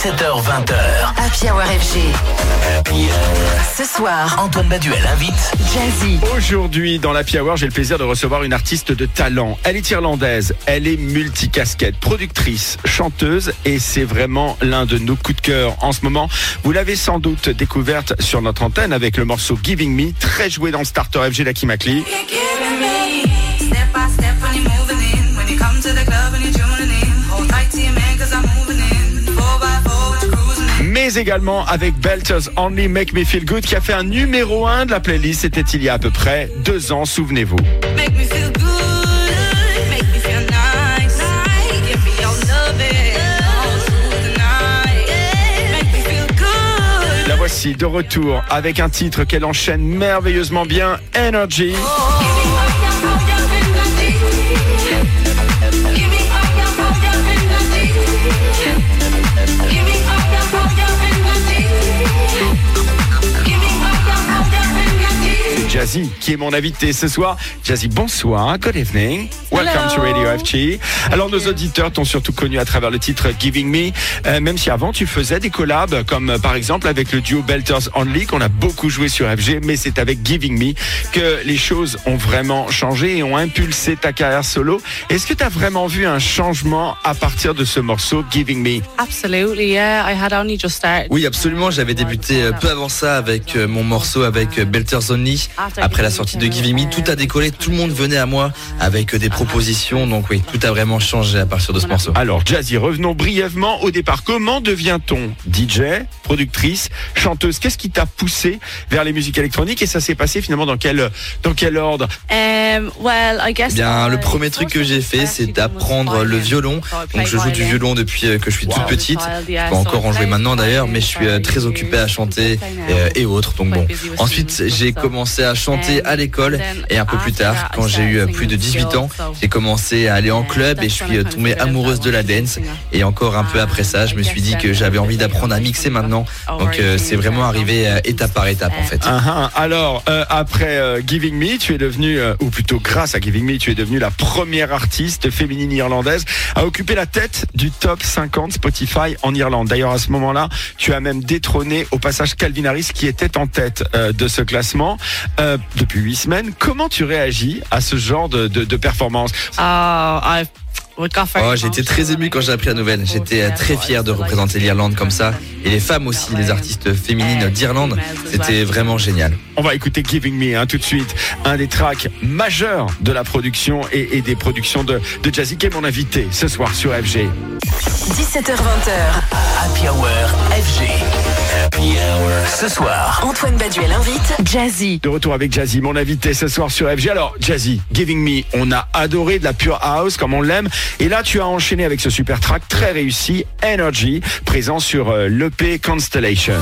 17h20h. Happy Hour FG. Ce soir, Antoine Baduel invite Jazzy. Aujourd'hui, dans la Hour, j'ai le plaisir de recevoir une artiste de talent. Elle est irlandaise, elle est multicasquette, productrice, chanteuse et c'est vraiment l'un de nos coups de cœur en ce moment. Vous l'avez sans doute découverte sur notre antenne avec le morceau Giving Me, très joué dans le starter FG d'Aki Makli. Mais également avec Belters Only Make Me Feel Good qui a fait un numéro 1 de la playlist. C'était il y a à peu près deux ans, souvenez-vous. La voici de retour avec un titre qu'elle enchaîne merveilleusement bien, Energy. Jazzy, qui est mon invité ce soir. Jazzy, bonsoir, good evening. Welcome to Radio FG. Alors, nos auditeurs t'ont surtout connu à travers le titre Giving Me, euh, même si avant tu faisais des collabs, comme euh, par exemple avec le duo Belters Only, qu'on a beaucoup joué sur FG, mais c'est avec Giving Me que les choses ont vraiment changé et ont impulsé ta carrière solo. Est-ce que tu as vraiment vu un changement à partir de ce morceau Giving Me? Absolutely, yeah. I had only just started. Oui, absolument. J'avais débuté euh, peu avant ça avec mon morceau avec Belters Only. Après la sortie de Giving Me, tout a décollé. Tout le monde venait à moi avec des propositions. Donc oui, tout a vraiment changé à partir de ce morceau. Alors, Jazzy, revenons brièvement au départ. Comment devient-on DJ, productrice, chanteuse? Qu'est-ce qui t'a poussé vers les musiques électroniques? Et ça s'est passé finalement dans quel, dans quel ordre? Um, well, I guess. Eh Bien, le premier truc que j'ai fait, c'est d'apprendre le violon. Donc, je joue du violon depuis euh, que je suis toute petite. Je peux encore en jouer maintenant d'ailleurs, mais je suis euh, très occupé à chanter euh, et autres. Donc bon. Ensuite, j'ai commencé à chanter à l'école et un peu plus tard, quand j'ai eu plus de 18 ans, j'ai commencé à aller en club et je suis euh, tombée amoureuse de la dance. Et encore un peu après ça, je me suis dit que j'avais envie d'apprendre à mixer maintenant. Donc euh, c'est vraiment arrivé euh, étape par étape en fait. Ah, ah. Alors, euh, après euh, Giving Me, tu es devenue, euh, ou plutôt grâce à Giving Me, tu es devenue la première artiste féminine irlandaise à occuper la tête du top 50 Spotify en Irlande. D'ailleurs, à ce moment-là, tu as même détrôné au passage Calvin Harris qui était en tête euh, de ce classement euh, depuis huit semaines. Comment tu réagis à ce genre de, de, de performance Oh, j'ai été très ému quand j'ai appris la nouvelle. J'étais euh, très fier de représenter l'Irlande comme ça. Et les femmes aussi, les artistes féminines d'Irlande, c'était vraiment génial. On va écouter Giving Me hein, tout de suite, un des tracks majeurs de la production et, et des productions de, de Jazzy qui est mon invité ce soir sur FG. 17h20h, Happy Hour FG. Happy Hour. Ce soir, Antoine Baduel invite Jazzy. De retour avec Jazzy, mon invité ce soir sur FG. Alors, Jazzy, Giving Me, on a adoré de la pure house comme on l'aime. Et là, tu as enchaîné avec ce super track très réussi, Energy, présent sur euh, l'EP Constellation.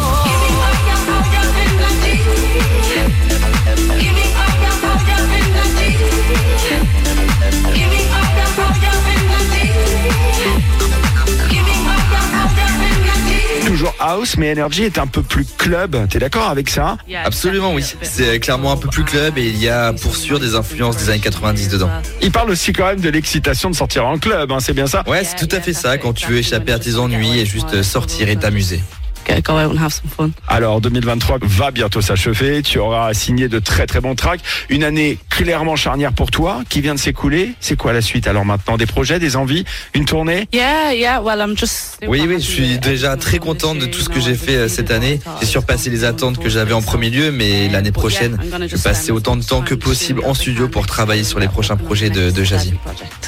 House, mais Energy est un peu plus club. T'es d'accord avec ça? Absolument oui. C'est clairement un peu plus club et il y a pour sûr des influences des années 90 dedans. Il parle aussi quand même de l'excitation de sortir en club, hein, c'est bien ça? Ouais, c'est tout à fait ça quand tu veux échapper à tes ennuis et juste sortir et t'amuser. Go, go out and have some fun. Alors 2023 va bientôt s'achever, tu auras signé de très très bons tracks, une année clairement charnière pour toi qui vient de s'écouler. C'est quoi la suite alors maintenant? Des projets, des envies, une tournée? Yeah, yeah. Well, I'm just. Oui, oui, je suis déjà très contente de tout ce que j'ai fait euh, cette année. J'ai surpassé les attentes que j'avais en premier lieu, mais l'année prochaine, je vais passer autant de temps que possible en studio pour travailler sur les prochains projets de, de Jazzy.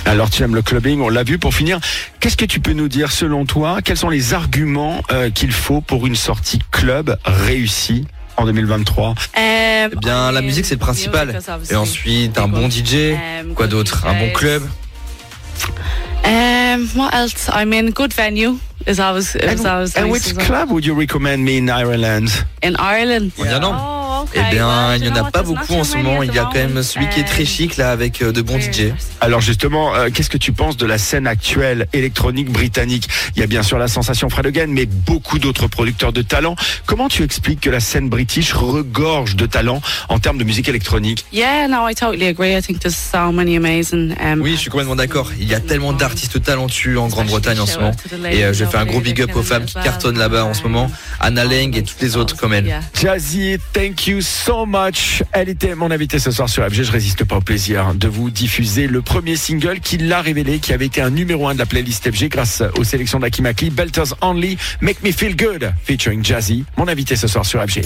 Alors tu aimes le clubbing, on l'a vu. Pour finir, qu'est-ce que tu peux nous dire selon toi Quels sont les arguments euh, qu'il faut pour une sortie club réussie en 2023 Eh bien, la musique c'est le principal. Et ensuite, un bon DJ, quoi d'autre? Un bon club? Um, what else? I mean, good venue is always is And, always and nice which as well. club would you recommend me in Ireland? In Ireland? En Irlande Oh, Eh bien, il n'y en a pas beaucoup en ce moment. Il y a quand même celui qui est très chic là avec euh, de bons DJ. Alors justement, euh, qu'est-ce que tu penses de la scène actuelle électronique britannique? Il y a bien sûr la sensation Fred Again, mais beaucoup d'autres producteurs de talent. Comment tu expliques que la scène british regorge de talent en termes de musique électronique? Yeah, no, I totally agree. I think there's so many amazing. Um, Oui, je suis complètement d'accord. Il y a tellement d'artistes talentueux en Grande-Bretagne en ce moment. Et euh, je fais un gros big up aux femmes qui cartonnent là-bas en ce moment. Anna Lang et toutes les autres comme elle. Jazzy, thank you so much. Elle était mon invitée ce soir sur FG. Je résiste pas au plaisir de vous diffuser le premier single qui l'a révélé, qui avait été un numéro un de la playlist FG grâce aux sélections d'Aki Makli, Belters Only, Make Me Feel Good, featuring Jazzy, mon invité ce soir sur FG.